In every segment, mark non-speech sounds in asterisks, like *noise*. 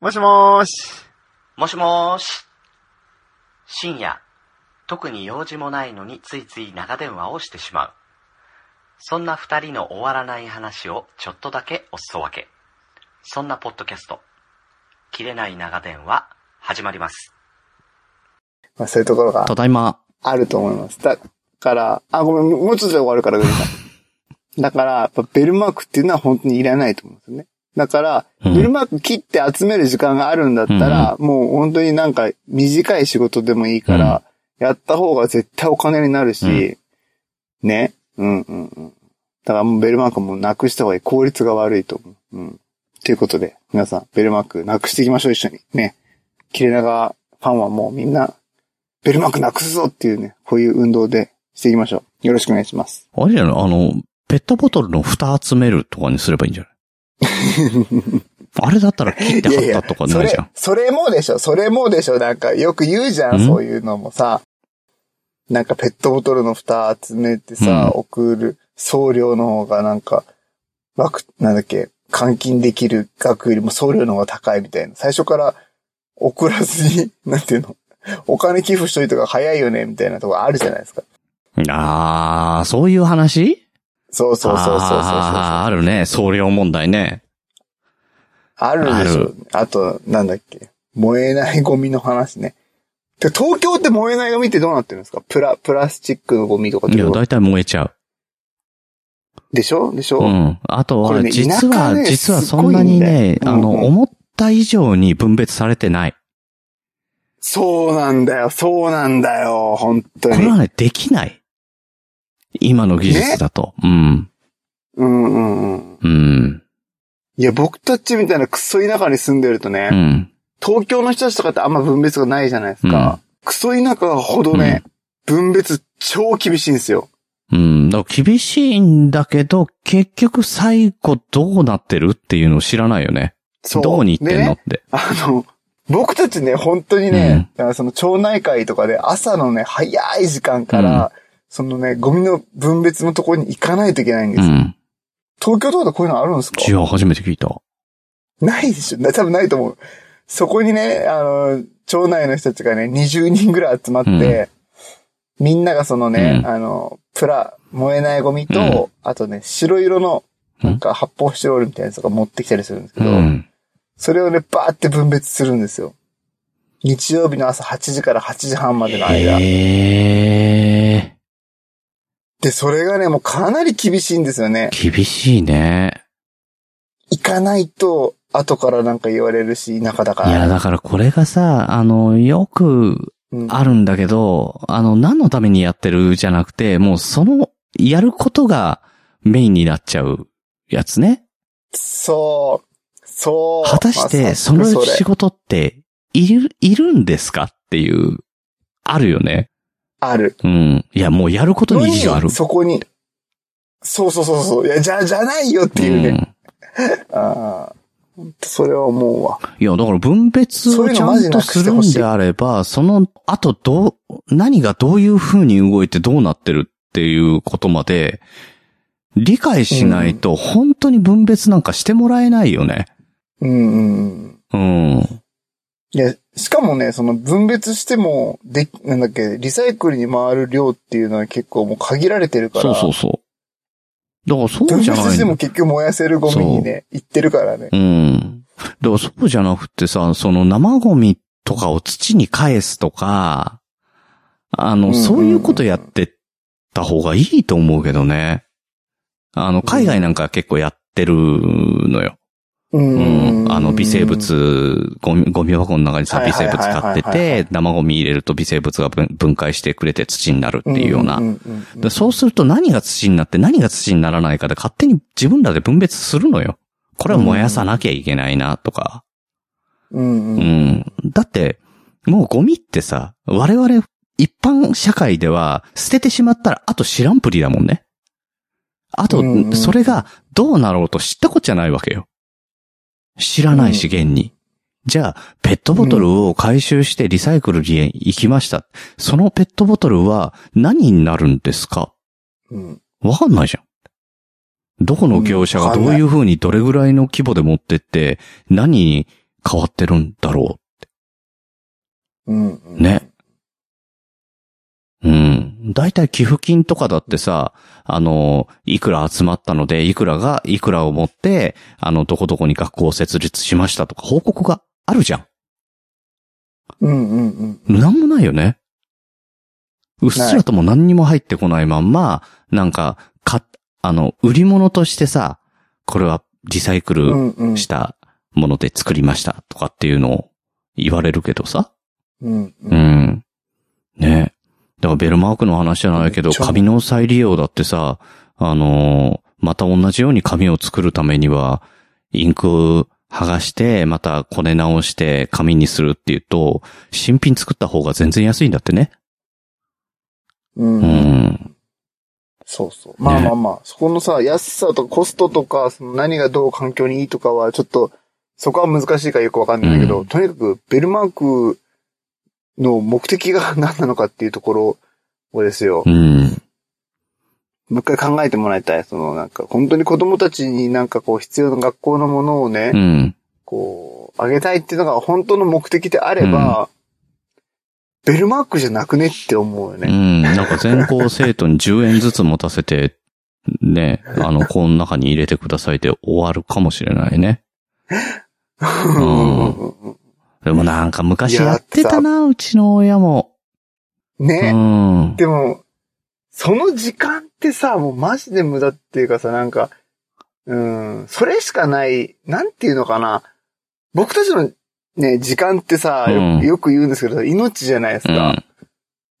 もしもーし。もしもーし。深夜、特に用事もないのについつい長電話をしてしまう。そんな二人の終わらない話をちょっとだけおすそ分け。そんなポッドキャスト、切れない長電話、始まります。まあ、そういうところがただいま。あると思います。だから、あ、ごめん、もうちょっとで終わるから。だから、やっぱベルマークっていうのは本当にいらないと思うんですよね。だから、うんベルマーク切って集める時間があるんだったら、もう本当になんか短い仕事でもいいから、やった方が絶対お金になるし、ね。うんうんうん。だからもうベルマークもなくした方がいい。効率が悪いと思う。うん。ということで、皆さん、ベルマークなくしていきましょう、一緒に。ね。切れ長ファンはもうみんな、ベルマークなくすぞっていうね、こういう運動でしていきましょう。よろしくお願いします。あれじゃない？あの、ペットボトルの蓋集めるとかにすればいいんじゃない？*laughs* あれだったら切って貼ったとかそれないじゃん。、それもでしょ、それもでしょ、なんかよく言うじゃん、ん？そういうのもさ。なんかペットボトルの蓋集めてさ、うん送る送料の方がなんか、わく、なんだっけ、換金できる額よりも送料の方が高いみたいな。最初から送らずに、なんていうの、お金寄付しといた方が早いよね、みたいなとこあるじゃないですか。あー、そういう話？そうそうそうそうそうそう。あーあるね。送料問題ね。あるでしょあと、なんだっけ。燃えないゴミの話ね。で東京って燃えないゴミってどうなってるんですか？プラ、プラスチックのゴミとかっていや、だいたい燃えちゃう。でしょ？でしょ、うん。あとは、ね実は、ね実はそんなにね、あの、すごいんうんうん思った以上に分別されてない。そうなんだよ、そうなんだよ、本当に。これはね、できない。今の技術だと。うん。うんうんうん。うん。いや、僕たちみたいなクソ田舎に住んでるとね、うん。東京の人たちとかってあんま分別がないじゃないですか。クソ田舎ほどね、分別超厳しいんですよ。うん。だから厳しいんだけど、結局最後どうなってるっていうのを知らないよね。そう。どこに行ってんのっでねて。あの、僕たちね、本当にね、だからその町内会とかで朝のね、早い時間から、そのね、ゴミの分別のところに行かないといけないんですよ。うん。東京とかでこういうのあるんですか？違う、初めて聞いた。ないでしょな多分ないと思う。そこにね、あの、町内の人たちがね、20人ぐらい集まって、みんながそのね、うんあの、プラ、燃えないゴミと、あとね、白色の、なんか発泡スチロールみたいなやつとか持ってきたりするんですけど、うん。それをね、バーって分別するんですよ。日曜日の朝8時から8時半までの間。へで、それがね、もうかなり厳しいんですよね。ー。厳しいね。行かないと、後からなんか言われるし、田舎だから。いや、だからこれがさ、あの、よくうんあるんだけど、あの、何のためにやってるじゃなくて、もうその、やることがメインになっちゃうやつね。そう。そう。果たして、まその仕事って、いる、いるんですかっていう、あるよね。ある。うん。いや、もうやることに意義がある。そこに。そうそうそうそう。いや、じゃ、じゃないよってういうね。ん。*laughs* ああ。それは思うわ。いや、だから分別をちゃんとするんであれば、その後どう、何がどういう風に動いてどうなってるっていうことまで、理解しないと本当に分別なんかしてもらえないよね。うん。うん。いや、しかもね、その分別しても、で、なんだっけ、リサイクルに回る量っていうのは結構もう限られてるから。そうそうそう。だからそう分じゃないの別しても。結局燃やせるゴミにね、行ってるからね。うん。だからそうじゃなくてさ、その生ゴミとかを土に返すとか、あの、うんうんうんそういうことやってった方がいいと思うけどね。あの、海外なんか結構やってるのよ。うんうん。あの、微生。物、ゴミ、ゴミ箱の中にさ、微生物買ってて、生ゴミ入れると微生物が分分解してくれて土になるっていうような。そうすると何が土になって何が土にならないかで勝手に自分らで分別するのよ。これは燃やさなきゃいけないなとか。うんううん。ん。だって、もうゴミってさ、我々一般社会では捨ててしまったらあと知らんぷりだもんね。あとそれがどうなろうと知ったことじゃないわけよ。知らないし、現に。じゃあ、ペットボトルを回収してリサイクルに行きました。そのペットボトルは何になるんですか？うん。わかんないじゃん。どこの業者がどういう風にどれぐらいの規模で持ってって、何に変わってるんだろうん。う。ね。うん。だいたい寄付金とかだってさ、あの、いくら集まったので、いくらが、いくらを持って、あの、どこどこに学校を設立しましたとか報告があるじゃん。うんうんうん。なんもないよね。うっすらとも何にも入ってこないまんま、なんか、か、あの、売り物としてさ、これはリサイクうル。したもので作りましたとかっていうのを言われるけどさ。うんううん。ん。ねだからベルマークの話じゃないけど、紙の再利用だってさ、あのーまた同じように紙を作るためには、インク剥がして、またこね直して紙にするっていうと、新品作った方が全然安いんだってね。うんううん。ん。そうそう。まあまあまあ、そこのさ、安さとかコストとか、その何がどう環境にいいとかは、ちょっと、そこは難しいからよくわかんないけど、うんとにかく、ベルマークの目的が何なのかっていうところをですよ。うん。もう一回考えてもらいたい。その、なんか、本当に子供たちになんかこう、必要な学校のものをね、うん。こう、あげたいっていうのが本当の目的であれば、ベルマークじゃなくねって思うようね。ん。なんか全校生徒に10円ずつ持たせて、ね、あの、この中に入れてくださいで終わるかもしれないね。*laughs* うんでもなんか昔やってたな、うちの親も。うね。ん。でも、その時間ってさ、もうマジで無駄っていうかさ、なんか、うん、それしかない、なんていうのかな。僕たちのね、時間ってさ、ようんよく言うんですけど、命じゃないですか。うん。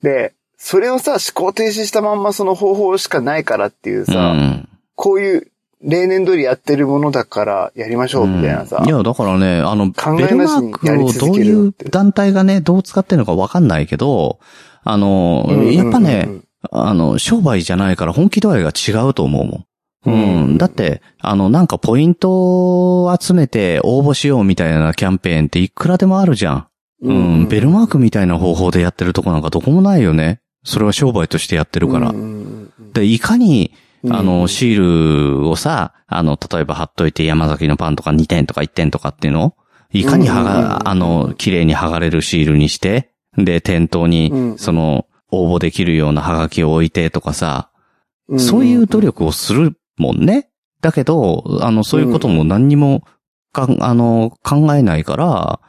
で、それをさ、思考停止したまんまその方法しかないからっていううさ、ん。こういう例年通りやってるものだからやりましょうみたいなさ。いや、だからね、あの、考ベルマークをどういう団体がね、どう使ってるのかわかんないけど、あの、うんうんうんうんやっぱね、、あの、商売じゃないから本気度合いが違うと思うもん。うん。だって、あの、なんかポイントを集めて応募しようみたいなキャンペーンっていくらでもあるじゃん。うん。ベルマークみたいな方法でやってるとこなんかどこもないよね。それは商売としてやってるからうん。うんうんで、いかに、うんあの、シールをさ、あの、例えば貼っといて山崎のパンとか2点とか1点とかっていうのをいかにが、あの、綺麗に剥がれるシールにして、で、店頭うん。に、その、応募できるようなハガキを置いてとかさ、うんそういう努力をするもんね。だけど、あの、そういうことも何にもかん、あの、考えないから、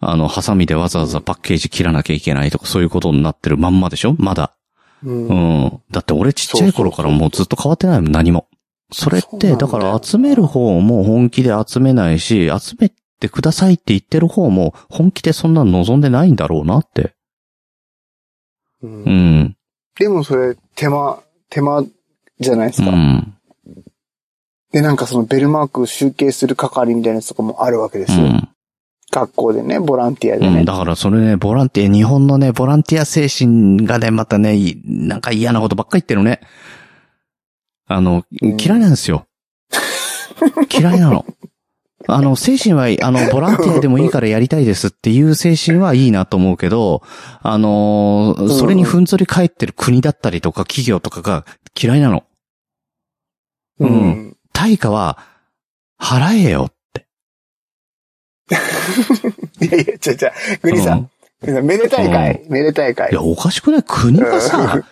あの、ハサミでわざわざパッケージ切らなきゃいけないとか、そういうことになってるまんまでしょ？まだ。うんうん。だって俺ちっちゃい頃からもうずっと変わってないもん、何も。それって、だから集める方も本気で集めないし、集めてくださいって言ってる方も本気でそんなの望んでないんだろうなって。うんうん。でもそれ、手間、手間じゃないですか。うん。で、なんかそのベルマークを集計する係みたいなやつとかもあるわけですよ。うん。学校でね、ボランティアでね。うん、だからそれね、ボランティア、日本のね、ボランティア精神がね、またね、いなんか嫌なことばっかり言ってるね。あの、うん嫌いなんですよ。*laughs* 嫌いなの。あの、精神は、あの、ボランティアでもいいからやりたいですっていう精神はいいなと思うけど、あのー、それにふんぞり返ってる国だったりとか企業とかが嫌いなの。ううんん。対価は、払えよ。いやいや、ちゃちゃ、グリさん。グリさんめでたい会。めでたい会いや、。おかしくない国がさ、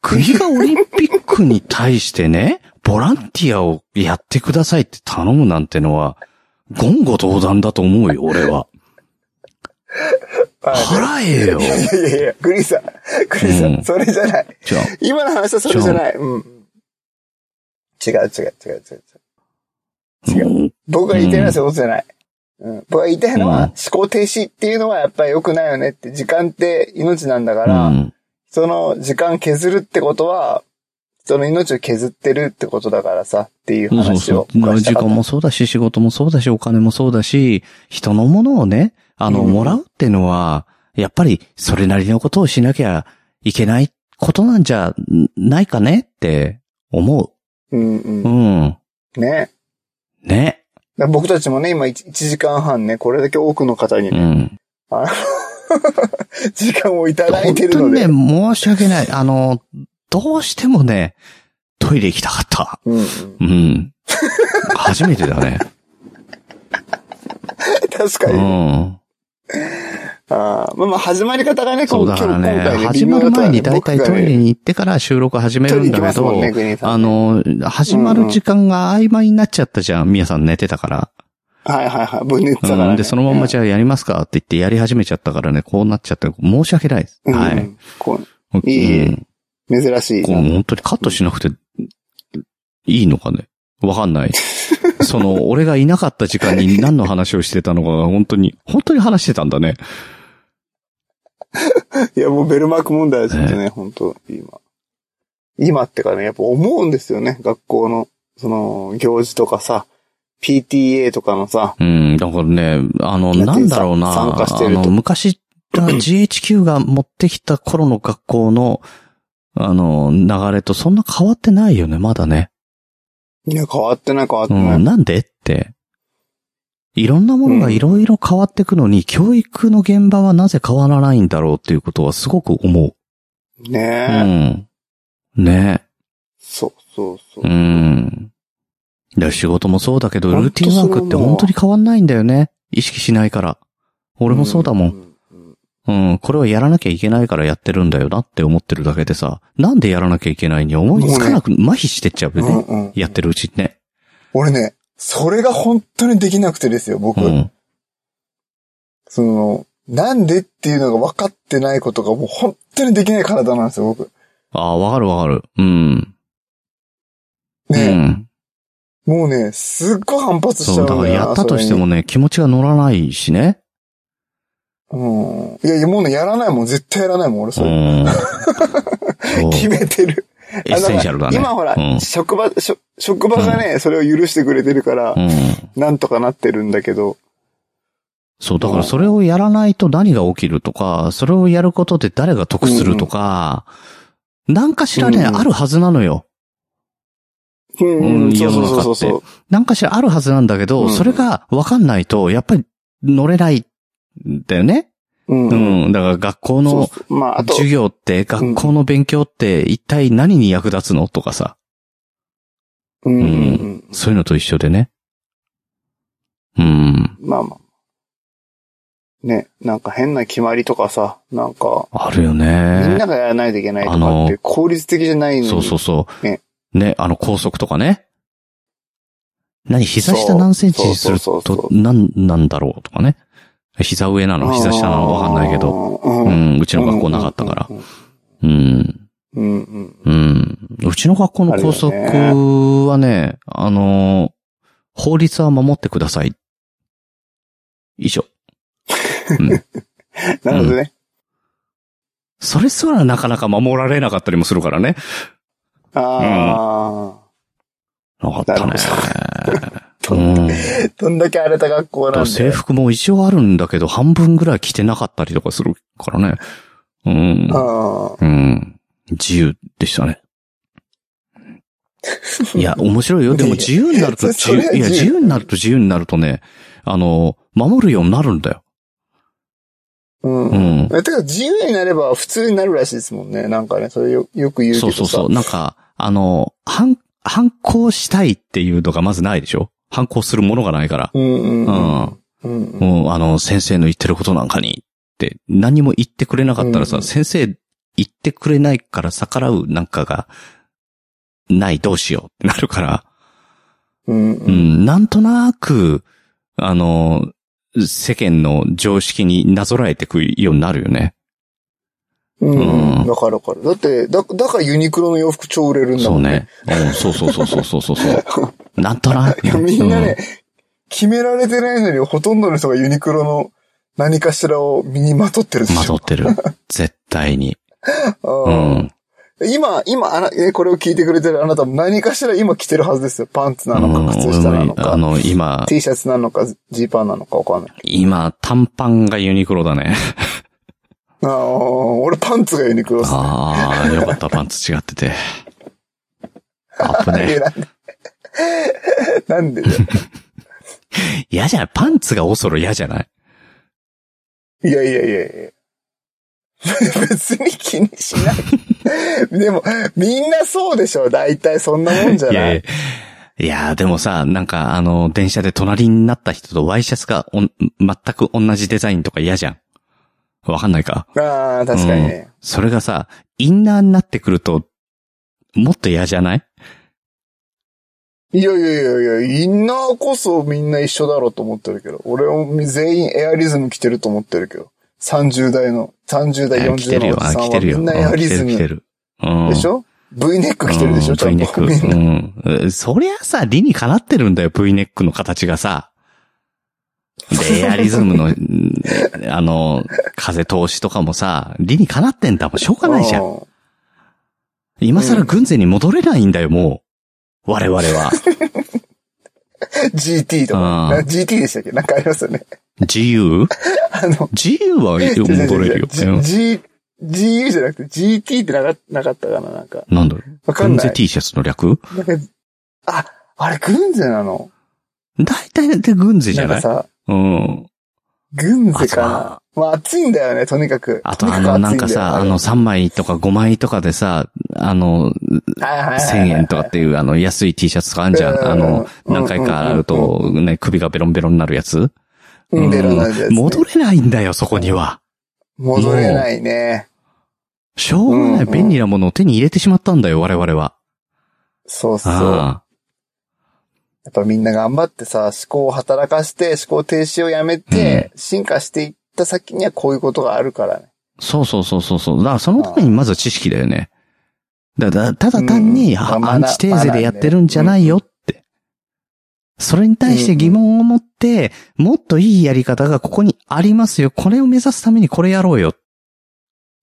国がオリンピックに対してね、ボランティアをやってくださいって頼むなんてのは、言語道断だと思うよ、俺は。はい払えよ。いやいやいや、グリさん。グリさうんん、それじゃない。今の話はそれじゃない。うん。違う違う違う違う違う。違う。うん僕が言いたいのはそうじゃない。うん、僕が言いたいのは、うん思考停止っていうのはやっぱり良くないよねって、時間って命なんだから、うんその時間削るってことは、その命を削ってるってことだからさ、っていうそう話をそう。僕はしたかった時間もそうだし、仕事もそうだし、お金もそうだし、人のものをね、あの、うんもらうってのは、やっぱり、それなりのことをしなきゃいけないことなんじゃないかねって思うんう。うん。うん。ね。ね。僕たちもね、今 1, 時間半ね、これだけ多くの方にね、うん。*laughs* 時間をいただい本てるので。当にね、申し訳ない。あの、どうしてもね、トイレ行きたかった。うんうん、うん。初めてだね。*laughs* 確かに。うん。あーまあまあ、始まり方がね、そうだからね、今日今回始まる前にだいたいトイレにに行ってから収録始めるんだけど、ねあの、始まる時間が曖昧になっちゃったじゃん。みやさん寝てたから。はいはいはい。分熱だから、ね。うん。で、そのまんまじゃあやりますかって言ってやり始めちゃったからね、こうなっちゃって、申し訳ないです。うんはい。うんこういいうん珍しいこう本当にカットしなくていいのかねわかんない。その、俺がいなかった時間に何の話をしてたのかが本当に、本当に話してたんだね。いや、もうベルマーク問題はちょっとね、本当今。今ってかね、やっぱ思うんですよね。学校の、その、行事とかさ、PTA とかのさ、うん、だからね、あの、なんだろうな、参加してあるとの、昔、*clears throat* GHQ が持ってきた頃の学校の、あの、流れとそんな変わってないよね、まだね。いや、変わってない変わってうない。ん、なんでって。いろんなものがいろいろ変わっていくのに、教育の現場はなぜ変わらないんだろうっていうことはすごく思う。うねえ、ん。ねそうそうそう。うん。いや、仕事もそうだけど、ルーティンワークって本当に変わんないんだよね。意識しないから。俺もそうだもん。ん。うん、これはやらなきゃいけないからやってるんだよなって思ってるだけでさ、なんでやらなきゃいけないに思いつかなく、麻痺してっちゃうよね。うんうん。やってるうちにね。俺ね、それが本当にできなくてですよ、僕。うん。その、なんでっていうのが分かってないことがもう本当にできない体なんですよ、僕。ああ、わかるわかる。うん。うね、ん。もうね、すっごい反発しちそう、ゃうんだよなだからやったとしてもそね、気持ちが乗らないしね。うん。いやいや、もうね、やらないもん、絶対やらないもん、俺、うそれ。*laughs* う。決めてる。エッセンシャルだね。今ほら、うん。職場、職場がね、それを許してくれてるから、うん。なんとかなってるんだけど、そう、だからそれをやらないと何が起きるとか、それをやることで誰が得するとか、なんかしらね、うんあるはずなのよ。うん、ううんん、そうそう世の中ってそうそう。なんかしらあるはずなんだけど、うんそれがわかんないと、やっぱり乗れないんだよね。うん。ううんん。だから学校の授業って、学校の勉強って一体何に役立つのとかさ。うんうんうん。そういうのと一緒でね。うん。まあまあ。ね、なんか変な決まりとかさ、なんか、あるよみんねな。がやらないといけないとかって効率的じゃないのに。そうそうそう。ねね、あの高速とかね。何膝下何センチにするとなん、なんだろうとかね。膝上なの？膝下なの？わかんないけど。ど。ううん、うちの学校なかったから。うんうん。うんうん。うん。うちの学校の校則はね、あの、法律は守ってください。以上。うん。*laughs* なるほどね。それすらなかなか守られなかったりもするからね。あなかったね。どうん。あ。どんだけ荒れた学校なんだ制よ。服も一応あるんだけど、半分ぐらい着てなかったりとかするからね。うん。ああ。うん。自由でしたね。いや、面白いよ。でも自由になると *laughs* 自由、いや、自由になると自由になるとね、あの、守るようになるんだよ。うん。うん。えてか、自由になれば普通になるらしいですもんね。なんかね、それよよく言うけどさ。そうそうそう。なんか、あの、反、反抗したいっていうのがまずないでしょ？反抗するものがないから。うんうん。もう、あの、先生の言ってることなんかに、って、何も言ってくれなかったらさ、うん先生言ってくれないから逆らうなんかが、ない、どうしようってなるから、うんううん。ん、なんとなく、あの、世間の常識になぞらえてくようになるよね。うんうんうん。わかるわかる。だって、だ、だからユニクロの洋服超売れるんだそうもんね。ね。うん、そうそうそうそうそうそうそう。*laughs* なんとなくね。みんなね、決められてないのにほとんどの人がユニクロの何かしらを身にまとってるま。とってる。*laughs* 絶対に。ううんん。今、今、あこれを聞いてくれてるあなたも何かしら今着てるはずですよ。パンツなのうんか、靴下なの俺もあか、の、今、T シャツなのか、ジーパンなのかわかんない。今、短パンがユニクロだね。ああ、俺パンツがユニクロっすね。ああ、よかった、パンツ違ってて。アップね。なんでなんでだよ嫌じゃない？パンツがおそろ嫌じゃない？いやいやいやいや。別に気にしない。でも、みんなそうでしょ大体そんなもんじゃない？いやいやいやーでもさ、なんかあの、電車で隣になった人とワイシャツが全く同じデザインとか嫌じゃん。わかんないか？ああ、確かにね。うんそれがさ、インナーになってくると、もっと嫌じゃない？いやいやいやいや、インナーこそみんな一緒だろうと思ってるけど。俺も全員エアリズム着てると思ってるけど。30代の、30代、40代のおじあさん来てるよ。はみんなエアリズうん来てるでしょ ?V ネック着てるでしょちゃん V ネック。うん。そりゃさ、理にかなってるんだよ、V ネックの形がさ。で、エアリズムの、う *laughs* んあの、風通しとかもさ、理にかなってんだもん、しょうがないじゃん。ん。今更軍勢に戻れないんだよ、もう。我々は。GT とか。GT でしたっけ？なんかありますよね。自由？*laughs* あの、自由は戻れるよ。G、GU じゃなくて GT ってなかなかったかななんか。なんだ？ろうわかんない軍勢 T シャツの略？なんか、あ、あれ、軍勢なの？大体で軍勢じゃない？なんかさ、うん。軍勢かな？まあ、暑いんだよね、とにかく。あとあの、なんかさ、あの、3枚とか5枚とかでさ、あの、はいはいはいはい1000円とかっていうあの安い T シャツとかあんじゃん。うんあの、うん何回か洗うとね、首がベロンベロンになるやつ？うん、ベロなるやつね戻れないんだよ、そこには。戻れないね。しょうがないうん便利なものを手に入れてしまったんだよ、我々は。そうそう。あやっぱみんな頑張ってさ、思考を働かして、思考停止をやめて、進化していった先にはこういうことがあるからね。あそうそうそうそうそう。だからそのためにまずは知識だよね。だだただ単に、うんアンチテーゼでやってるんじゃないよって。それに対して疑問を持って、もっといいやり方がここにありますよ。これを目指すためにこれやろうよ。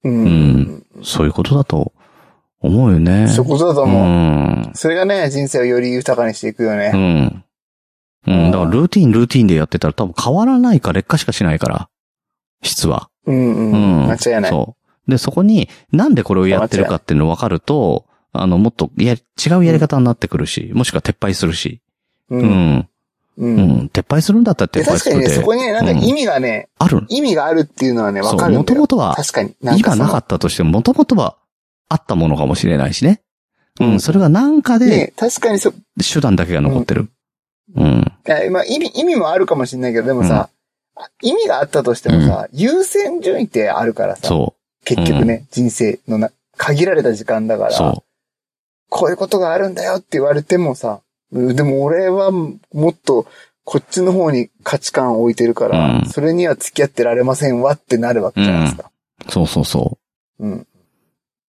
うん。うんそういうことだと思うよね。そういうことだとう思う。ん。それがね、人生をより豊かにしていくようね。ん。うん。だからルーティン、ルーティンでやってたら多分変わらないか劣化しかしないから。質は。うんううん。間違いない。そう。で、そこに、なんでこれをやってるかっていうの分かると、あの、もっとや、違うやり方になってくるし、もしくは撤廃するし。う。うんん。う。うんん。撤廃するんだったらで、撤廃確かにね。そこにね、なんか意味がね、ある。意味があるっていうのはね、わかるんだよ。もともとは、確かに。なんかその今なかったとしても、もともとはあったものかもしれないしね。ううんん。それがなんかで、ね、確かにそ、い手段だけが残ってる。うん。や、まあ意味、意味もあるかもしれないけど、でもさ、意味があったとしてもさ、優先順位ってあるからさ、そ結局ね、人生のな、限られた時間だかう。ら、そこういうことがあるんだよって言われてもさ、うんでも俺はもっとこっちの方に価値観を置いてるから、うんそれには付き合ってられませんわってなるわけじゃないですか。う。そうそうそうん。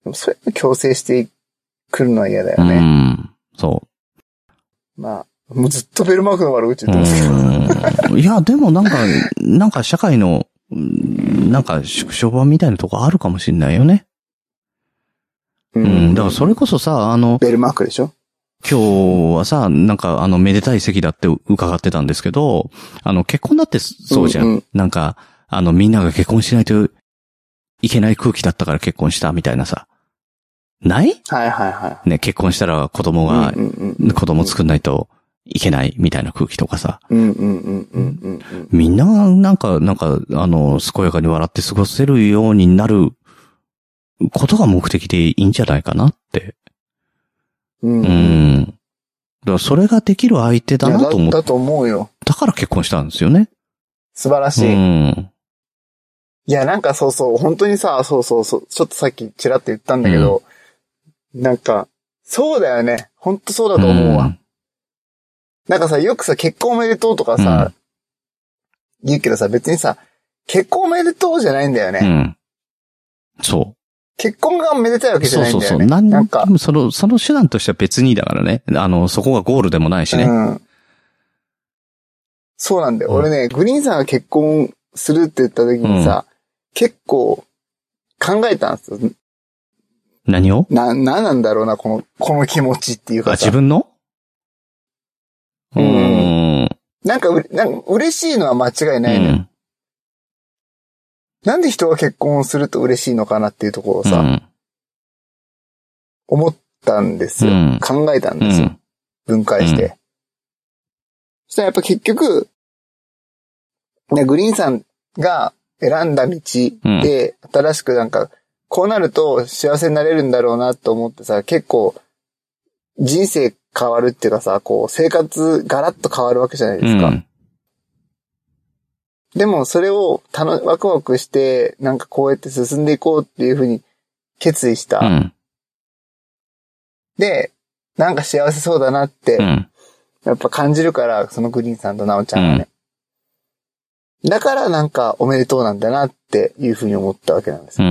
でもそれを強制してくるのは嫌だう。うよね。ん。そう。まあ、もうずっとベルマークの悪口言ってますけど。うんいや、でもなんか、なんか社会の、うんなんか縮小版みたいなとこあるかもしんないよね。ううん。だからそれこそさ、あの、ベルマークでしょ？今日はさ、なんかあの、めでたい席だって伺ってたんですけど、あの、結婚だってそうじゃん。うんうんなんか、あの、みんなが結婚しないといけない空気だったから結婚したみたいなさ。ない？はいはいはね、結婚したら子供い。が、うんうんうん子供作んないといけないみたいな空気とかさ。うんうんうんうんうんうん。みんながなんか、なんか、あの、健やかに笑って過ごせるようになることが目的でいいんじゃないかなって。うん。ううん。ん。だからそれができる相手だなと思っだと思うよ。たから結婚したんですよね。素晴らしうい。ん。いや、なんかそうそう、本当にさ、そうそうそう、ちょっとさっきちらっと言ったんだけど、なんか、そうだよね。本当そうだと思うわ。なんかさ、よくさ、結婚おめでとうとかさ、言うけどさ、別にさ、結婚おめでとうじゃないんだよね。うん。うん。そ結婚がめでたいわう。けじゃそうそうそう。ないんだよね。何なんか、その、その手段としては別にだからね。あの、そこがゴールでもないしね。うん。そうなんだよ。うん俺ね、グリーンさんが結婚するって言った時にさ、結構考えたんですよ。何を？な、なんなんだろうな、この、この気持ちっていうあ、かさ。自分の？ううんん。なんかうれ、なんか嬉しいのは間違いないのよ。うんなんで人が結婚すると嬉しいのかなっていうところをさ、うん。思ったんですよ。うん考えたんうですよ。ん。分解して。うそしたらやっぱ結局、ね、グリーンさんが選んだ道で、新しくなんか、こうなると幸せになれるんだろうなと思ってさ、結構、人生変わるっていうかさ、こう、生活ガラッと変わるわけじゃないですか。うん。でも、それを、たの、ワクワクして、なんかこうやって進んでいこうっていうふうに決意した。うん。で、なんか幸せそうだなって、うん。やっぱ感じるから、そのグリーンさんとナオちゃんがね。だからなんかおめでとうなんだなっていうふうに思ったわけなんですうよ。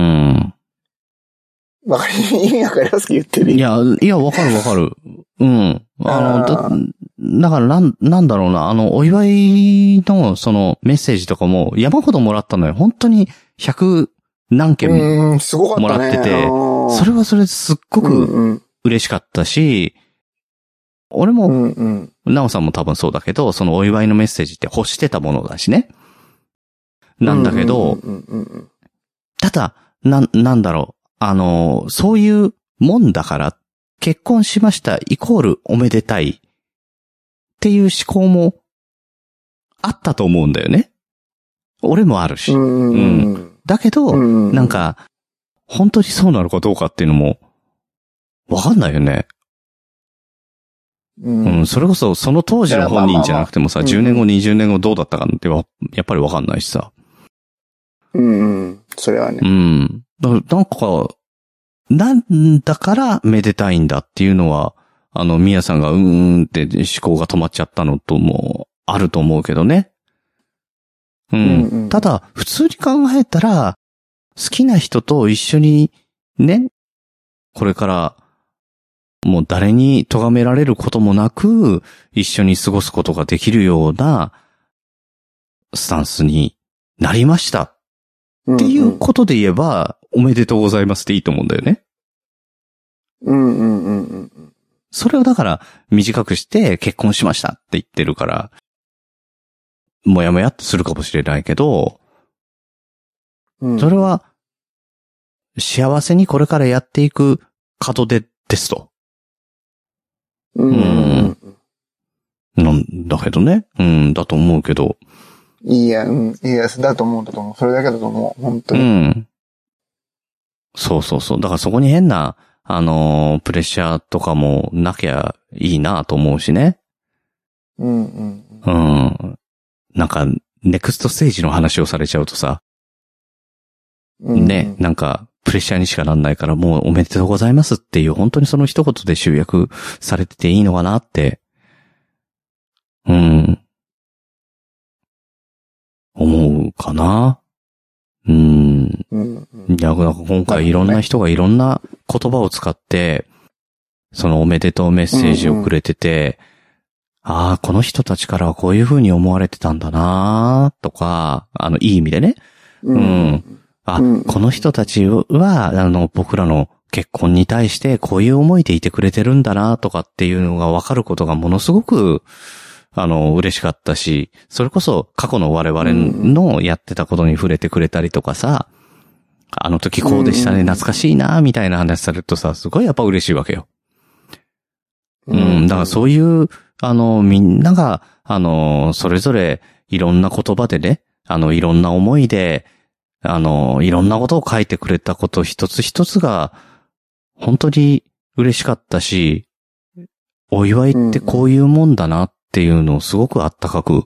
ん。わかり、意味わかりますか？言ってるいや、いや、わかるわかる。うん。あの、だ、あだからなん、なんだろうな、あの、お祝いの、その、メッセージとかも山ほどもらったのよ。本当に、100何件も。うーん、すごかったね。もらっててうんそれはそれですっごうくんうん、嬉しかったし、俺うも、んうん。なおさんも多分そうだけど、そのお祝いのメッセージって欲してたものだしね。なんだけど、うんうんうんうんただ、なん、なんだろう。あの、そういうもんだから、結婚しましたイコールおめでたいっていう思考もあったと思うんだよね。俺もあるし。うんうんうんだけど、うん。なん、か、本当にそうなのかどうかっていうのも、わかんないよね。ううん、ん。それこそ、その当時の本人じゃなくてもさ、いやまあまあ10年後、20年後どうだったかってわやっぱりわかんないしさ。うんうん。それはねう。ん。だなんか、なんだからめでたいんだっていうのは、あの、みやさんがうーんって思考が止まっちゃったのともあると思うけどね。うん。うんうんただ、普通に考えたら、好きな人と一緒に、ね、これから、もう誰に咎められることもなく、一緒に過ごすことができるような、スタンスになりましたっていうことで言えば、おめでとうございますっていいと思うんだよね。うんうんうんうんそれをだから短くして結婚しましたって言ってるから、もやもやっとするかもしれないけど、うん。それは幸せにこれからやっていく門出ですと。うんうんうんなんだけどね。うん、だと思うけど。いいや、うん。いいや、だと思うんだと思う。それだけだと思う。本当うに。ん。そうそうそう。だからそこに変な、あのープレッシャーとかもなきゃいいなと思うしね。うんうんうん。なんか、ネクストステージの話をされちゃうとさ、うん。ね、なんか、プレッシャーにしかなんないから、もうおめでとうございますっていう、本当にその一言で集約されてていいのかなって、うん、思うかな。うん。うんなんか今回いろんな人がいろんな言葉を使って、そのおめでとうメッセージをくれてて、ああ、この人たちからはこういう風に思われてたんだなとか、あの、いい意味でね。うん。あ、うんこの人たちは、あの、僕らの結婚に対してこういう思いでいてくれてるんだなとかっていうのが分かることがものすごく、あの、嬉しかったし、それこそ過去の我々のやってたことに触れてくれたりとかさ、あの時こうでしたね、うん。懐かしいなみたいな話されるとさ、すごいやっぱ嬉しいわけよ。うん、だからそういう、あの、みんなが、あの、それぞれいろんな言葉でね、あの、いろんな思いで、あの、いろんなことを書いてくれたこと一つ一つが、本当に嬉しかったし、お祝いってこういうもんだなっていうのをすごくあったかく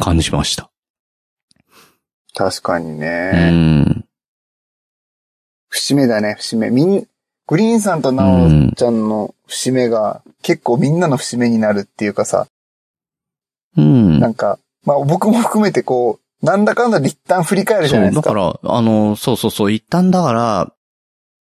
感じました。確かにうね。ん。節目だね、節目。みん、グリーンさんとナオちゃんの節目が結構みんなの節目になるっていうかさ、うん。なんか、まあ僕も含めてこう、なんだかんだで一旦振り返るじゃないですか。だから、あの、そうそうそう、一旦だから、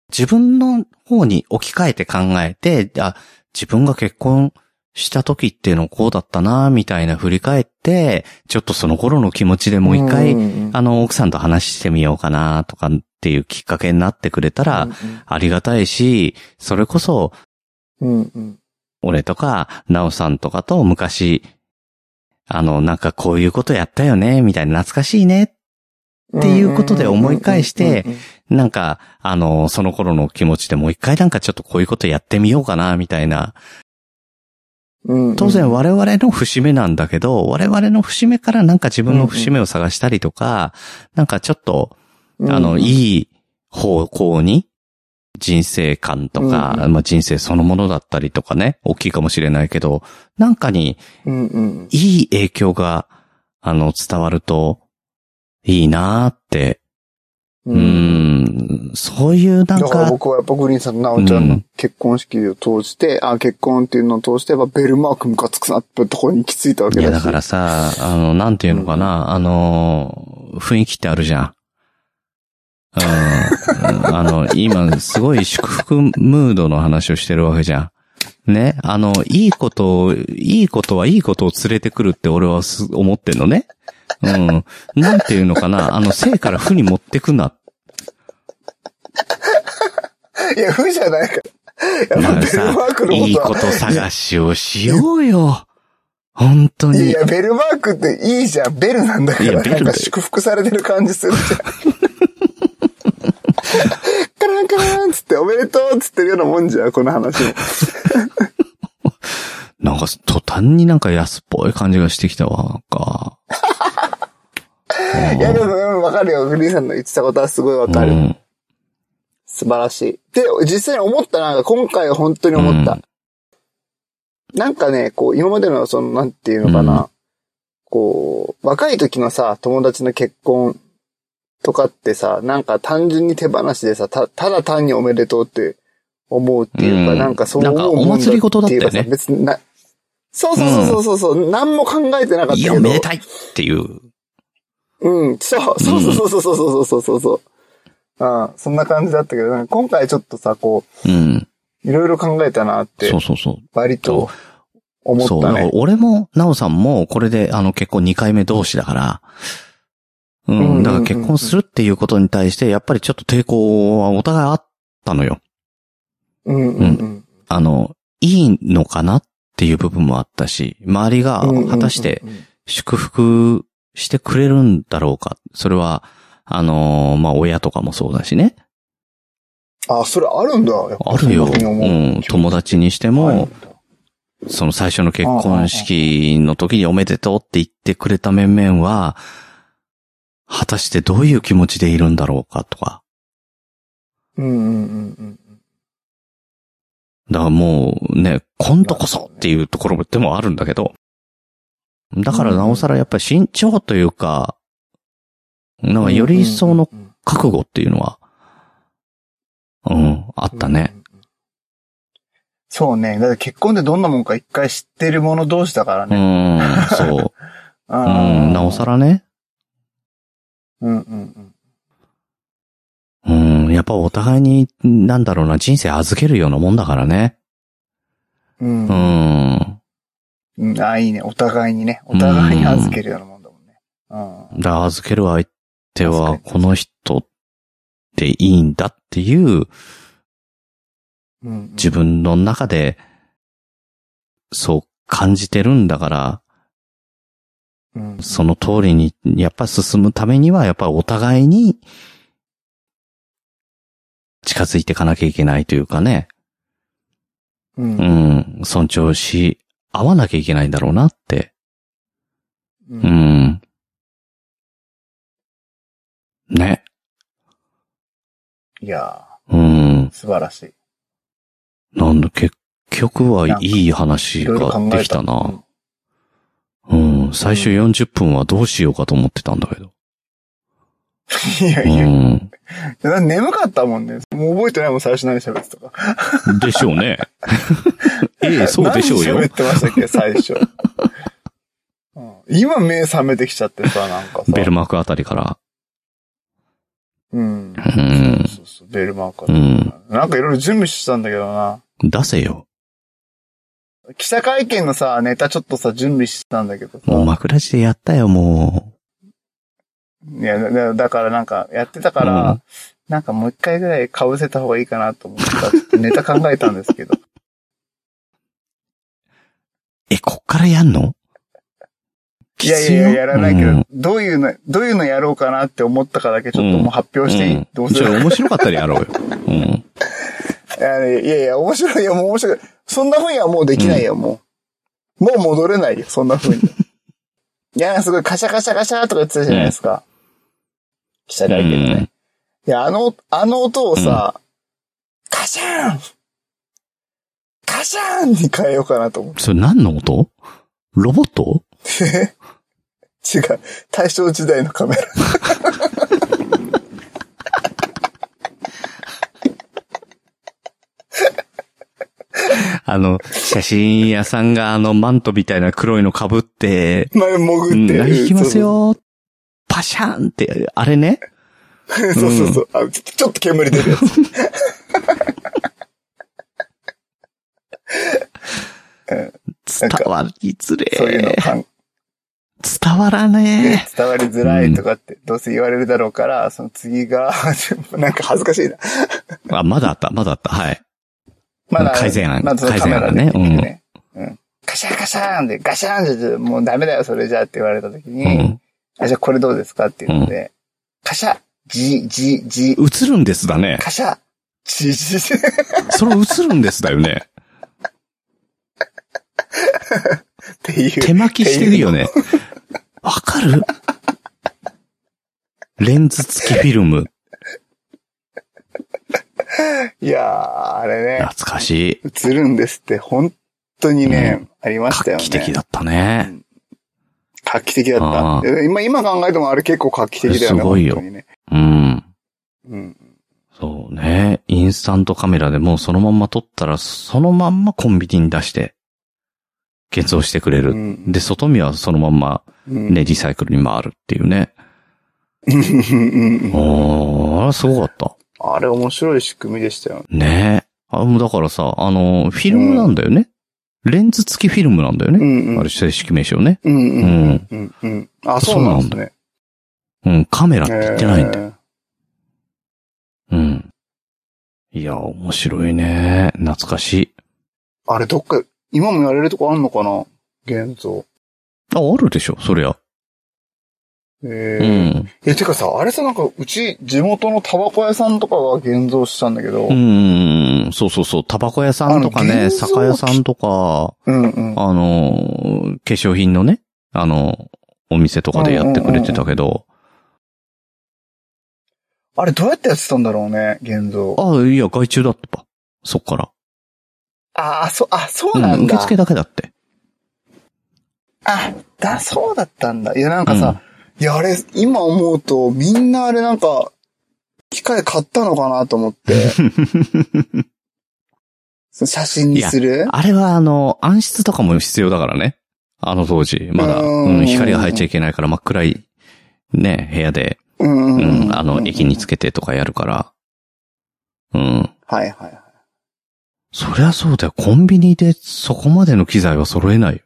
自分の方に置き換えて考えて、あ、自分が結婚した時っていうのこうだったな、みたいな振り返って、ちょっとその頃の気持ちでもう一回、あの、奥さんと話してみようかな、とかっていうきっかけになってくれたら、ありがたいし、それこそ、俺とか、なおさんとかと昔、あの、なんかこういうことやったよね、みたいな懐かしいねっていうことで思い返してなんか、あの、その頃の気持ちでもう一回なんかちょっとこういうことやってみようかな、みたいな。うんうん、当然我々の節目なんだけど、我々の節目からなんか自分の節目を探したりとか、なんかちょっと、あの、い。いい方向に、人生観とか、うんまあ人生そのものだったりとかね、大きいかもしれないけど、なんかにうんうん。いい影響が、あの、伝わると、いいなーって、うーん、そういうなんだからか、僕はやっぱグリーンさんとナオちゃんの結婚式を通して、あ、結婚っていうのを通して、やっぱベルマークムカつくなってところに行き着いたわけだし。いやだからさ、あの、なんていうのかな、あの、雰囲気ってあるじゃん。うん、あの、今、すごい祝福ムードの話をしてるわけじゃん。ね？あの、いいことを、いいことはいいことを連れてくるって俺はす思ってんのね。うん。なんていうのかな、あの、生から負に持ってくな。いや、不じゃないから。やっぱベルなんかさ。いいこと探しをしようよ。本当に。いや、ベルマークっていいじゃん。ベルなんだから。いやベルなんか祝福されてる感じするじゃん。カランカランつっておめでとうっつってるようなもんじゃん、この話も。*laughs* なんか、途端になんか安っぽい感じがしてきたわ、なんか。いや、でも、わかるよ。グリーンさんの言ってたことはすごいわかる。うん素晴らしい。で、実際に思ったなんか今回は本当に思った。うんなんかね、こう、今までのその、なんていうのかな。うんこう、若い時のさ、友達の結婚とかってさ、なんか単純に手放しでさ、た、ただ単におめでとうって思うっていうか、うんなんかそう思うり事だっていうかさ別にな、そうそうそうそうそう、何も考えてなかったいや、けど。めでたいっていう。うん、そう、そうそうそうそうそうそうそう。うん、あそんな感じだったけど、なんか今回ちょっとさ、こう、うん。いろいろ考えたなって。そうそうそう。割と、思ったね。そう、俺も、なおさんも、これで、あの、結婚2回目同士だから、うん、うんうん、だから結婚するっていうことに対して、やっぱりちょっと抵抗はお互いあったのよ。うん、うん、うん。あの、いいのかなっていう部分もあったし、周りが果たして祝福してくれるんだろうか。それは、あのーまあ、親とかもそうだしね。あ、それあるんだ。あるよ。うん。友達にしても、その最初の結婚式の時におめでとうって言ってくれた面々は、果たしてどういう気持ちでいるんだろうかとか。うんうんうんうん。だからもうね、今度こそっていうところでもあるんだけど、だからなおさらやっぱり慎重というか、なんかより一層のうんうんうん覚悟っていうのは、うん、あったね。。そうね。だって結婚ってどんなもんか一回知ってる者同士だからうね。ん、そう。*laughs* ううん、なおさ。らね。うんうんうん、やっぱお互いに、なんだろうな、人生預けるようなもんだからね。うん。ううん。ん。うん。あ、いいね。お互いにね。お互いに預けるようなもんだもんね。うん。だから預ける相手は、この人でいいんだっていう、うん自分の中で、そう感じてるんだから、うんその通りに、やっぱ進むためには、やっぱお互いに、近づいていかなきゃいけないというかね、う。うんん、尊重し、合わなきゃいけないんだろうなって、う。うんん。ね。いやうんー、。素晴らしい。なんだ、結局はいい話。ができたな。うん。最初40分はどうしようかと思ってたんだけど。う *laughs* いやいや、ん。な眠かったもんね。もう覚えてないもん、最初何喋ってたか。でしょうね。*laughs* ええ、*laughs* そうでしょうよ何喋。ってましたっけ、最初。*laughs* うん今目覚めてきちゃってさ、なんかさ。ベルマークあたりから。うん。うんそうそうベルマーク、うんなんかいろいろ準備してたんだけどな。出せよ。記者会見のさ、ネタちょっとさ、準備してたんだけどさ。もう枕地でやったよ、もいや、だだからなんか、やってたかうら、んなんかもう一回ぐらい被せた方がいいかなと思った。ネタ考えたんですけど。う。え、こっからやんの？いやいやいや、やらないけど、うんどういうの、どういうのやろうかなって思ったかだけちょっともう発表していい、うんどうする？面白かったらやろうよ。*laughs* うん。いやいや面白い。いや、もう面白い。そんな風にはもうできないよ、もう。もう戻れないよ、そんな風に。*laughs* いや、すごいカシャカシャカシャとか言ってたじゃないですか。記者会見でね。いや、あの、あの音をさ、シャンカシャンに変えようかなと思って。それ何の音？ロボット？*laughs* 違う。大正時代のカメラ。*laughs* あの、写真屋さんがあのマントみたいな黒いの被って、前潜うん、って。行きますよ。パシャンって、あれね？*laughs* そうそうそうそうあちょ。ちょっと煙出るやつ。伝わりづれそういうのかん、伝わらね伝わりづらいとかってどうせ言われるだろうから、その次が、*laughs* なんか恥ずかしいな。え。あ、まだあった、まだあった。はい。まだ、改善案まだ改善案ねで見てね。うん。カシャンカシャンで、ガシャンって、もうダメだよ、それじゃって言われた時に、うん。あ、じゃあこれどうですかっていうので、カシャ、ジ、ジ、ジ、映るんですだね。カシャ、ジ、ジ、ジ。それ映るんですだよね。っていう。手巻きしてるよね。わかる？レンズ付きフィルム。いやー、あれね、懐かしい。映るんですって、本当にね、ありましたよ画ね。期的だったね。画期的だあった。今、今考えてもあれ結構画期的だよね。すごいよね。うん。うん。そうね。インスタントカメラでもうそのまんま撮ったら、そのまんまコンビニに出して、現像してくれる。うんで、外見はそのまんまうんね、リサイクルに回るっていうね。うんうんうんおー、あれすごかった。あれ面白い仕組みでしたよ。ねえ。あ、もうだからさ、あの、フィルムなんだよね。レンズ付きフィルムなんだよね。うんうん。あれ正式名称ね。うんうんうんうんうん。あ、そうなんですね。うん、カメラって言ってないんだよ。よ。うん。いや、面白いね。懐かしい。あれどっか、今もやれるとこあんのかな？現像。あ、あるでしょ、そりゃ。えうえ。ん。え、てかさ、あれさ、なんか、うち、地元のタバコ屋さんとかが現像したんだけど、ううんん、そうそうそう。タバコ屋さんとかね、酒屋さんとか、うん。あの、化粧品のね、あの、お店とかでやってくれてたけど、あれどうやってやってたんだろうね、現像。あ、いや、外注だってば。そっから。ああ、そう、あ、そううん、なんだ。受付だけだって。あ、だ、そうだったんだ。いや、なんかさ、いや、あれ、今思うと、みんなあれなんか、機械買ったのかなと思って、*laughs* 写真にする？あれはあの、暗室とかも必要だからね。あの当時。まだ、うんうん、光が入っちゃいけないから真っ暗い、ね、部屋で、うんううんん、あの、駅につけてとかやるから。うん。はいはいはい。そりゃそうだよ。コンビニでそこまでの機材は揃えないよ。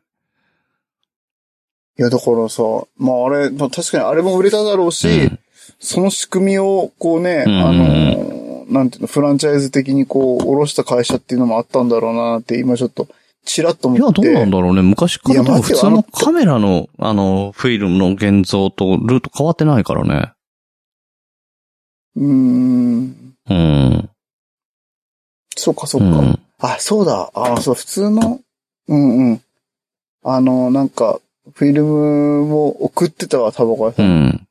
いや、だからさ、まああれ、まあ確かにあれも売れただろうし、うんその仕組みを、こうね、うんあの、なんていうの、フランチャイズ的にこう、下ろした会社っていうのもあったんだろうなって、今ちょっと、チラッと思いや、って。どうなんだろうね。昔から普通のカメラの、あの、フィルムの現像とルート変わってないからね。うーん。うん。そうか、そううか。ん。あ、そうだ。あ、そう、普通の、うんうん。あの、なんか、フィルムを送ってたわ、タバコ屋さ。うんん。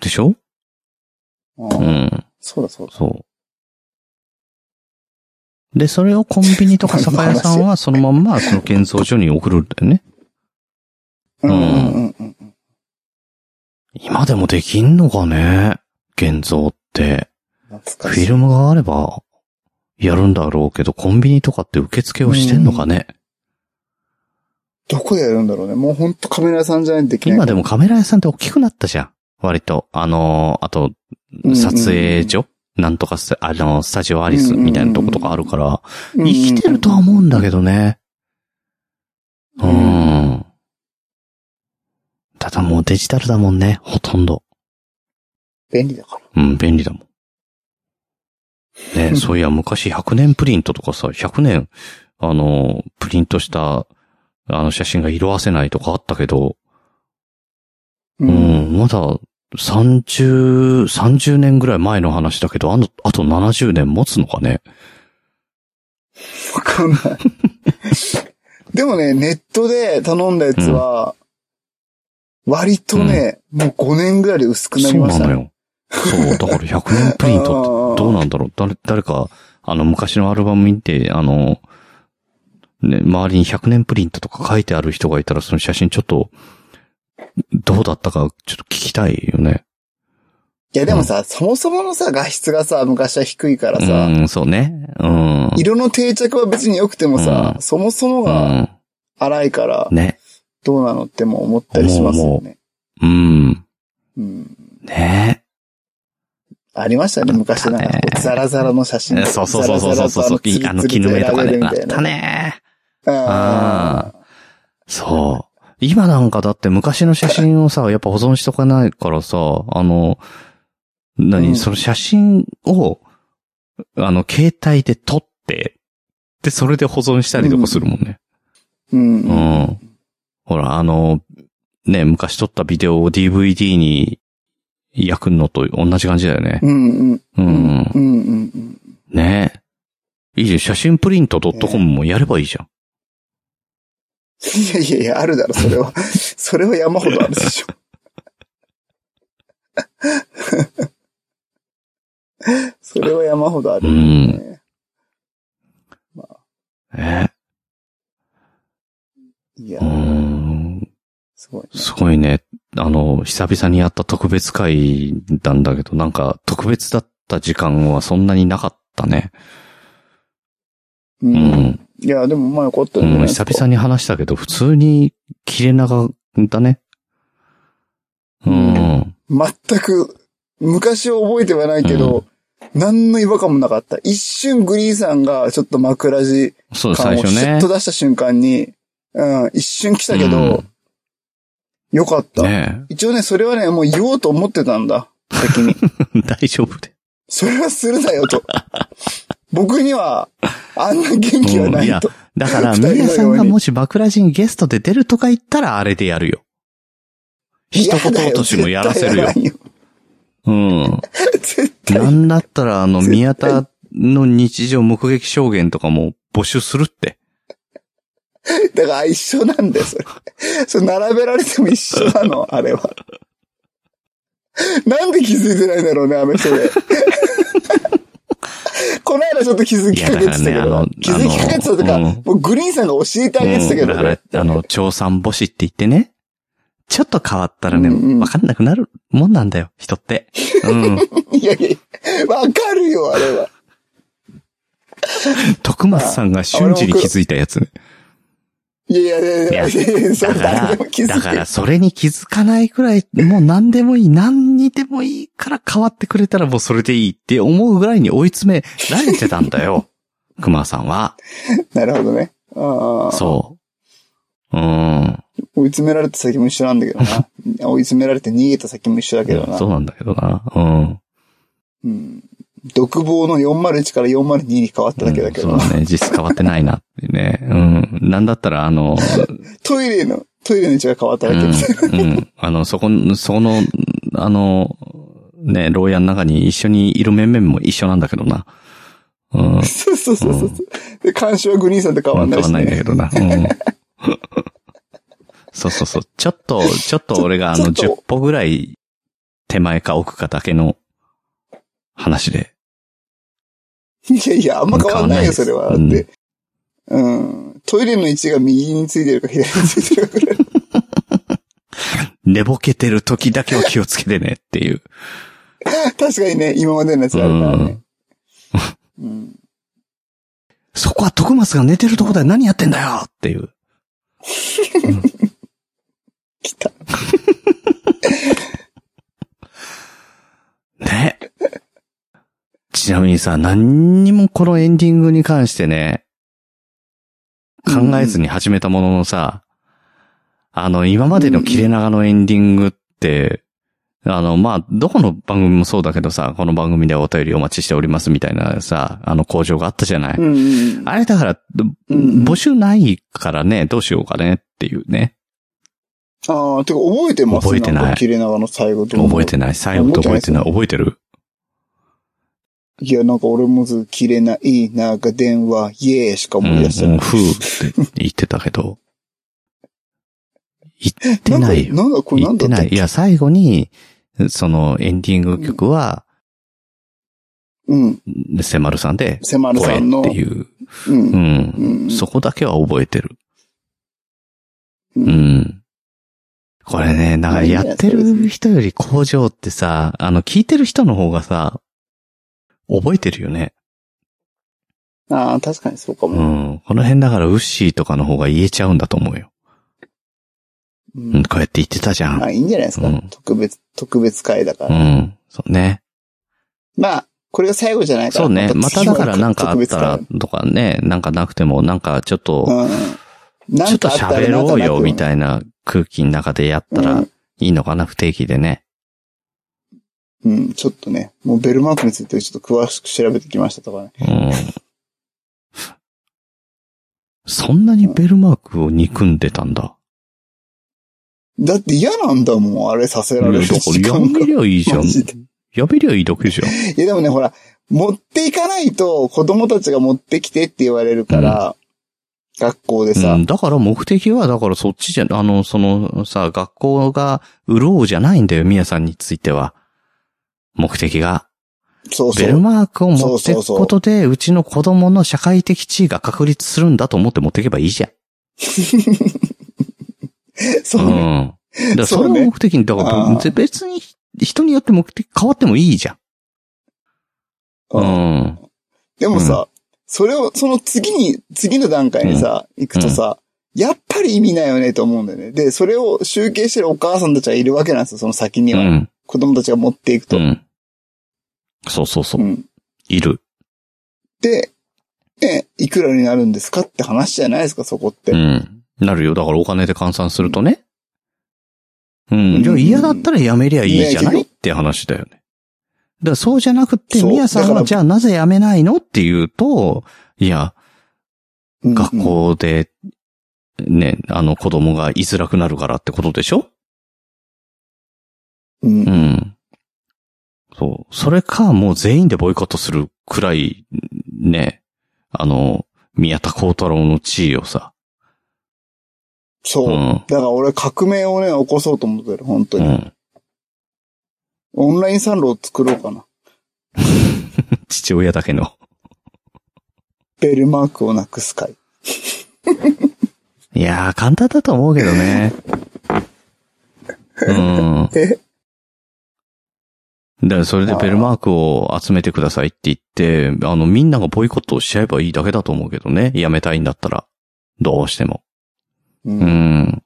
でしょ？ううんん。そうだ、そうだ。そう。で、それをコンビニとか酒屋さんはそのまんまその現像所に送るんだよね。うんうんうんうん。今でもできんのかね？現像って。フィルムがあれば、やるんだろうけど、コンビニとかって受付をしてんのかね、どこでやるんだろうね。もうほんとカメラ屋さんじゃないとできない。今でもカメラ屋さんって大きくなったじゃん。割と。あのーあと、うん撮影所、なんとかスタ、あの、スタジオアリスみたいなとことかあるから、うん、生きてるとは思うんだけどね。ううんん。ただもうデジタルだもんね、ほとんど。便利だから。うん、便利だもん。ね、*laughs* そういや、昔100年プリントとかさ、100年、あの、プリントした、あの写真が色あせないとかあったけど、ううん、まだ30、30年ぐらい前の話だけど、あの、あと70年持つのかね？わかんない。*laughs* でもね、ネットで頼んだやつは、割とね、もう5年ぐらいで薄くなそりましたね。うなのよ。そう、だから100年プリントってどうなんだろう誰、誰か、あの、昔のアルバム見て、あの、ね、周りに100年プリントとか書いてある人がいたら、その写真ちょっと、どうだったか、ちょっと聞きたいよね。いやでもさ、そもそものさ、画質がさ、昔は低いからさ、うん、そうね。うん。色の定着は別に良くてもさ、うんそもそもうがん。荒いから、ね。どうなのっても思ったりしますよね。うん。うん。ねありましたね、昔なんかザラザラの写真。そうそうそうそうそうそう。いあの、絹目とかね。あったね。ね。あそう。今なんかだって昔の写真をさ、*laughs* やっぱ保存しとかないからさ、あの、何、うんその写真を、あの、携帯で撮って、で、それで保存したりとかするもんね。ーうん。ううんん。ほら、あの、ね、昔撮ったビデオを DVD に焼くのと同じ感じだよね。うんうん。ううんん。うんうん。ねいいじゃん。写真プリント .com もやればいいじゃん。いやいやいや、あるだろ、それは。*laughs* それは山ほどあるでしょ。*laughs* それは山ほどある、ね。え？いやう、ん。すごい、ね。すごいね。あの、久々にやった特別会なんだけど、なんか特別だった時間はそんなになかったね。う。うんん。いや、でもまあよかったうん。久々に話したけど、普通に切れ長だね。うん。全く、昔を覚えてはないけど、何の違和感もなかった。一瞬グリーンさんがちょっと枕地感を最初ねシュッと。出した瞬間に、うん、一瞬来たけど、うんよかった。ね一応ね、それはね、もう言おうと思ってたんだ。先に。え *laughs* 大丈夫で。それはするなよと。*laughs* 僕には、あんな元気はないと。だから、二人のように宮さんがもし枕地にゲストで出るとか言ったら、あれでやるよ。一言落としもやらせるよ絶。対やらんうん。絶対。なんだったら、あの、宮田の日常目撃証言とかも募集するって。*laughs* だから一緒なんだよ、*laughs* それ。それ並べられても一緒なの、*laughs* あれは。なんで気づいてないんだろうね、あの人で。この間ちょっと気づきかけてたけいやだからね気づきかけてたとか、うんもうグリーンさんが教えてあげてたけどね。うんだから、あの、調査星って言ってね。ちょっと変わったらね、うんうんわかんなくなるもんなんだよ、人って。うん。いやいや、わかるよ、あれは。徳松さんが瞬時に気づいたやつね。いやいやいやいや、いや *laughs* それだから誰でも気づ、だからく。それに気づかないくらい、もう何でもいい、何にでもいいから変わってくれたらもうそれでいいって思うぐらいに追い詰められてたんだよ。*laughs* 熊さんは。なるほどね。ああそう。うん。追い詰められた先も一緒なんだけどな。*laughs* 追い詰められて逃げた先も一緒だけどな。そうなんだけどな。うん。うん。独房の401から402に変わっただけだけどな。うんそうだね。実質変わってないなってね。うん。なんだったら、あの、*laughs* トイレの、トイレの位置が変わっただけで。うん。うん。あの、そこ、その、あの、ね、牢屋の中に一緒にいる面々も一緒なんだけどな。うん。*laughs* そうそうそうそう。で、監視はグリーンさんと変わんないし、変わんないんだね。けどな。うん。*laughs* そうそうそう。ちょっと、ちょっと俺があの、ちょっと10歩ぐらい手前か奥かだけの話で。いやいや、あんま変わんないよ、それは。だうんって。うん。トイレの位置が右についてるか左についてるかぐらい。寝ぼけてる時だけは気をつけてねっていう。確かにね、今までのやつあるからね。うん。そこは徳松が寝てるとこだよ何やってんだよっていう。*laughs* 来た。*laughs* ね。ちなみにさ、何にもこのエンディングに関してね、考えずに始めたもののさ、あの、今までの切れ長のエンディングって、あの、まあ、どこの番組もそうだけどさ、この番組ではお便りお待ちしておりますみたいなさ、あの工場があったじゃない。うんうん。あれだから、うん募集ないからね、どうしようかねっていうね。ああ、てか覚えてます？覚えてない切れ長の最後と。覚えてない。最後と覚えてない。覚えてる？いや、なんか俺もず、切れない、なんか電話、イエーしかうん、思い出してうん、ない。ふーって言ってたけど。言ってないよ。なんだ、これなんだ言ってない。いや、最後に、そのエンディング曲は、うん。セマルさんで、セマルさんの。声っていう。う。うんん。うんそこだけは覚えてる。ううんん。これね、なんかやってる人より工場ってさ、あの、聞いてる人の方がさ、覚えてるよね。ああ、確かにそうかうも。ん。この辺だからウッシーとかの方が言えちゃうんだと思うよ。ううん、こうやって言ってたじゃん。まあいいんじゃないですか。うん特別、特別会だから。うん。そうね。まあ、これが最後じゃないから。そうね。まただからなんかあったらとかね、なんかなくても、なんかちょっと、会うん。なちょっと喋ろうよみいたいな空気の中でやったらうんいいのかな、不定期でね。うん、ちょっとね、もうベルマークについてちょっと詳しく調べてきましたとかね。うん。そんなにベルマークを憎んでたんだ。だって嫌なんだもん、あれさせられる時間がめ。りゃいいじゃんやめりゃいいだけじゃん。いやでもね、ほら、持っていかないと子供たちが持ってきてって言われるから、学校でさ、うん、だから目的は、だからそっちじゃ、あの、そのさ、学校が潤うじゃないんだよ、みやさんについては。目的が。そうそう。ベルマークを持っていくことで、うちの子供の社会的地位が確立するんだと思って持っていけばいいじゃん。*laughs* そうね。うん。だからそれを目的に、だかあらー別に人によって目的変わってもいいじゃん。ううんん。でもさ、それを、その次に、次の段階にさ、行くとさ、やっぱり意味ないよねと思うんだよね。で、それを集計してるお母さんたちがいるわけなんですよ、その先には。うん。子供たちが持っていくと。うん。そうそうそうう。ん。いる。で、ね、いくらになるんですかって話じゃないですか、そこって。うん。なるよ。だからお金で換算するとね。ううんん。じゃあ嫌だったらやめりゃいいじゃないねって話だよね。だからそうじゃなくて、みやさんはじゃあなぜやめないのっていうと、いや、うん学。校で、ね、あの子供が居づらくなるからってことでしょ？うん。う。ん。そう。それか、もう全員でボイコットするくらい、ね、あの、宮田幸太郎の地位をさ、そう。うんだから俺革命をね、起こそうと思ってる、本当に。うん。オンラインサンロを作ろうかな。*laughs* 父親だけの。ベルマークをなくす会。いやー、簡単だと思うけどね。*laughs* うん。え？だからそれでベルマークを集めてくださいって言って、あの、みんながボイコットをしちゃえばいいだけだと思うけどね。やめたいんだったら。どうしても。う。うんん。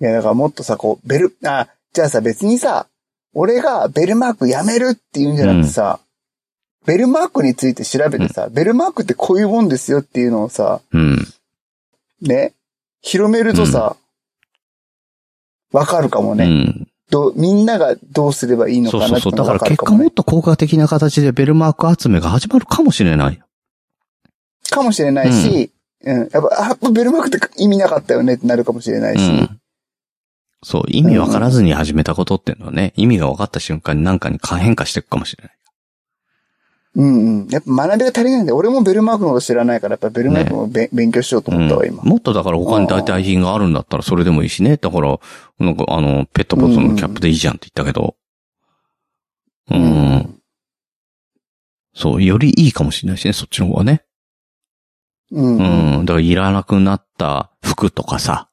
いや、だからもっとさ、こう、ベル、あ、じゃあさ、別にさ、俺がベルマークやめるって言うんじゃなくてさ、ベルマークについて調べてさ、ベルマークってこういうもんですよっていうのをさ、うん。ね、広めるとさ、わ、かるかもね、うん。どう。みんながどうすればいいのかなそうそうそう。だから。結果もっと効果的な形でベルマーク集めが始まるかもしれない。かもしれないし、うん、やっぱ、あやっぱベルマークって意味なかったよねってなるかもしれないうし、ん。そう、意味わからずに始めたことっていうのはね、意味が分かった瞬間に何かに変化していくかもしれない。うんうん。やっぱ学びが足りないんで、俺もベルマークのこと知らないから、やっぱベルマークもべ、勉強しようと思ったわ、今。もっとだから他に代替品があるんだったらそれでもいいしね。だから、なんかあの、ペットボトルのキャップでいいじゃんって言ったけど。うん。そう、よりいいかもしれないしね、そっちの方がね。うん。ううん。ん。だからいらなくなった服とかさ。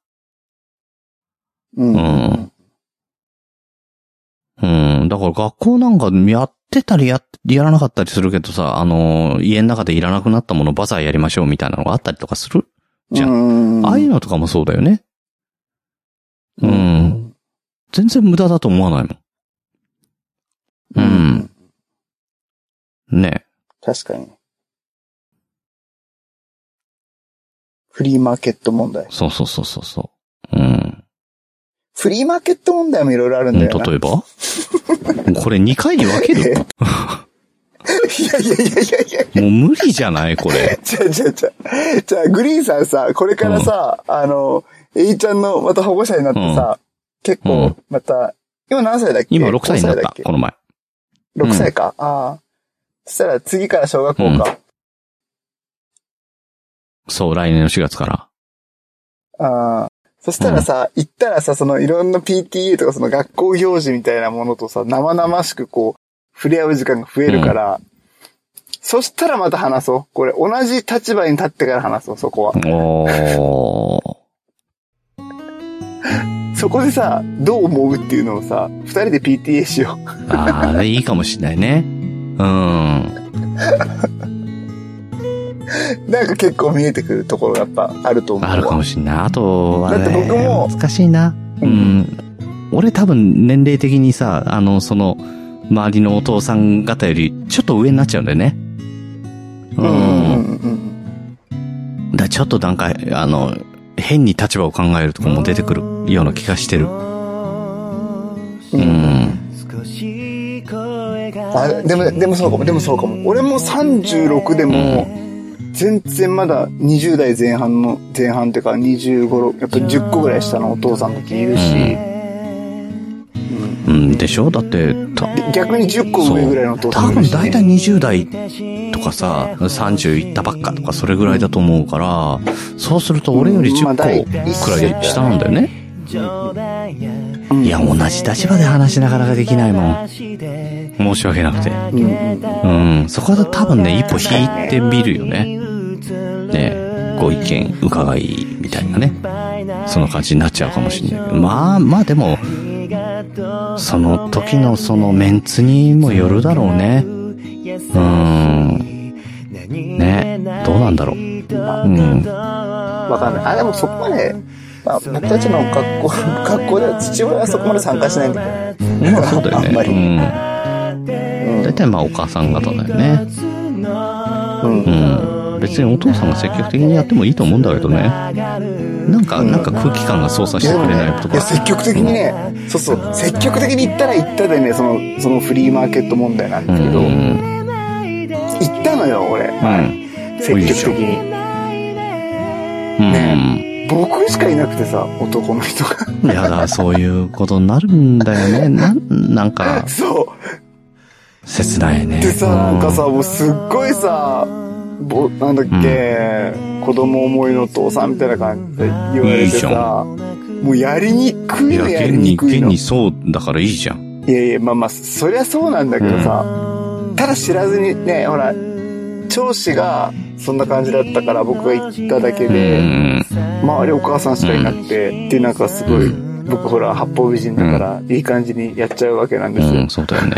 うん。うんうん。だから学校なんかやってたりや、やらなかったりするけどさ、あの、家の中でいらなくなったものバザーやりましょうみたいなのがあったりとかする？じゃんああいうのとかもそうだよね。うん。全然無駄だと思わないもん。うん。ね。確かに。フリーマーケット問題。そうそうそうそうそう。うん。フリーマーケット問題もいろいろあるんうんだよな。例えば？*laughs* これ2回に分ける？*laughs* いやいやいやいやいや。もう無理じゃない？これ。じゃあじゃあじゃあじゃあグリーンさんさ、これからさ、あの、エイちゃんのまた保護者になってさ、結う構ん、また、今何歳だっけ？今6歳になっ5だっ、け？たこの前。6歳か。ああ。そしたら次から小学校か。そう、来年の4月から。ああ。そしたらさ、行ったらさ、そのいろんな PTA とかその学校行事みたいなものとさ、生々しくこう、触れ合う時間が増えるから、そしたらまた話そう。これ、同じ立場に立ってから話そう、そこは。そこでさ、どう思うっていうのをさ、二人で PTA しよう。ああ、いいかもしれないね。うん。*laughs* なんか結構見えてくるところがやっぱあると思うわ。あるかもしれない。あとはね、だって僕も難しいな。ううんん。俺多分年齢的にさ、あの、その、周りのお父さん方よりちょっと上になっちゃうんだよね。う。うんうんんうんだちょっとなんか、あの、変に立場を考えるとこも出てくるような気がしてる。う。うんん。あ、でも、でもそうかも、でもそうかも。俺も36でも、全然まだ20代前半の、前半っていうか25、6やっぱ10個ぐらい下のお父さんたちいるし、うん、でしょ？だって、逆に10個上ぐらいのお父さ多分大体ね。20代とかさ、30いったばっかとかそれぐらいだと思うから、そうすると俺より10まあ第個くらい下なんだよね。うんいや、同じ立場で話しながらができないもん。申し訳なくて。うんうんうん、そこで多分ね、一歩引いてみるよね。ねご意見伺いみたいなね。その感じになっちゃうかもしれないけど。まあ、まあでも、その時のそのメンツにもよるだろうね。うん。ね、どうなんだろう。うん。わかんない。あ、でもそこまで、まあ、僕たちの学校、*laughs* 学校では父親はそこまで参加しないんだけど。まあそうだよあんまりね。うん。うん大体まあお母さん方だよね。うんうん。別にお父さんが積極的にやってもいいと思うんだけどね。なんか、なんか空気感が操作してくれないとかいや、。積極的にね、そうそう、積極的に行ったら行ったでね、その、そのフリーマーケット問題なんうだけど、行ん。ったのよ、俺。うん。積極的に。うん。僕しかいなくてさ、男の人が。いやだ、そういうことになるんだよね。なん、なんか、そ切ないね。う。でさ、なんかさ、もうすっごいさ、ぼ、なんだっけ、子供思いのお父さんみたいな感じで言われてさ、もうやりにくうん、いのやり現に、にくいの。現にいそうだからいいじゃん。やいや、まあまあ、そりゃそうなんだけどさ、ただ知らずにね、ほら、長子がそんな感じだったから僕が行っただけうで、ん。周りお母さんしかいなくて、で、なんかすごい、僕ほら、八方美人だから、いい感じにやっちゃうわけなんですよ。うん、そうだよね。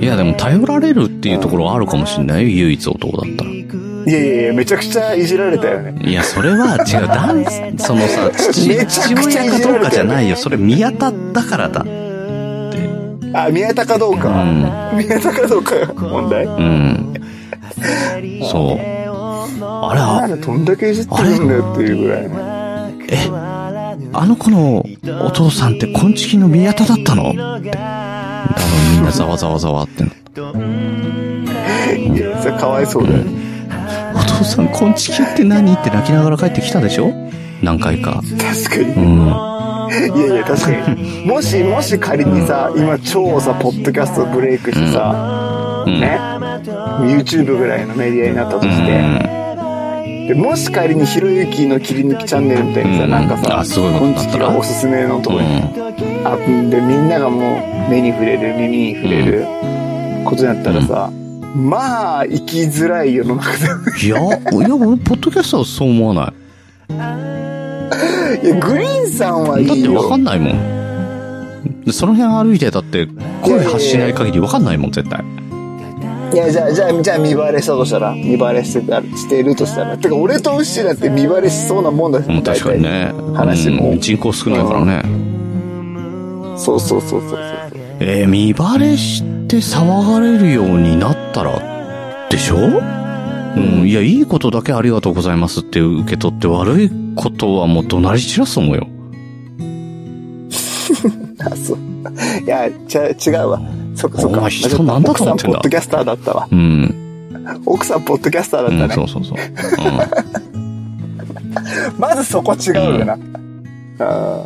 いや、でも頼られるっていうところはあるかもしれないよ、唯一男だったら。いやいやいや、めちゃくちゃいじられたよね。いや、それは違う。男 *laughs* そのさ、父、親かどうかじゃないよ。それ宮田だからだ。あ、宮田かどうか。うん宮田かどうかが問題？うん。そう。あれ、あなんでどんだけいじってるんだよっていうぐらいね。え、あの子のお父さんって昆虫の宮田だったの？って。多分みんなざわざわざわってないや、それかわいそうだよ。お父さん昆虫って何？って泣きながら帰ってきたでしょ？何回か。確かに。うん。いやいや、確かに。もし、もし仮にさ、今超さ、ポッドキャストブレイクしてさ、うん。ね、YouTube ぐらいのメディアになったとして、で、もし仮にひろゆきの切り抜きチャンネルみたいにさ、うんなんかさ、あすごいこんちきがおすすめのところにあで、みんながもう目に触れる、耳に触れることになったらさ、まあ、生きづらい世の中だよね。いや、いや、俺、ポッドキャストはそう思わない。*laughs* いや、グリーンさんはいいよ。だってわかんないもん。でその辺歩いてだって声発しない限りわかんないもん、絶対。いや、じゃあ、じゃあ、じゃあ見バレしたとしたら見バレしてた、してるとしたら。てか、俺とウッシーだって見バレしそうなもんだし、もう確かにね。話もうん人口少ないからね。そうそうそうそうそう。えー、見バレして騒がれるようになったら、でしょ？うん、いや、いいことだけありがとうございますって受け取って悪いことはもう怒鳴り散らすと思うよ。*laughs* あ、そう。いや、ちゃ、違うわ。そっかそっか。奥さんポッドキャスターだったわ。うん。奥さんポッドキャスターだったね。うん、そうそうそう。うん、*laughs* まずそこ違うよな。うん、あ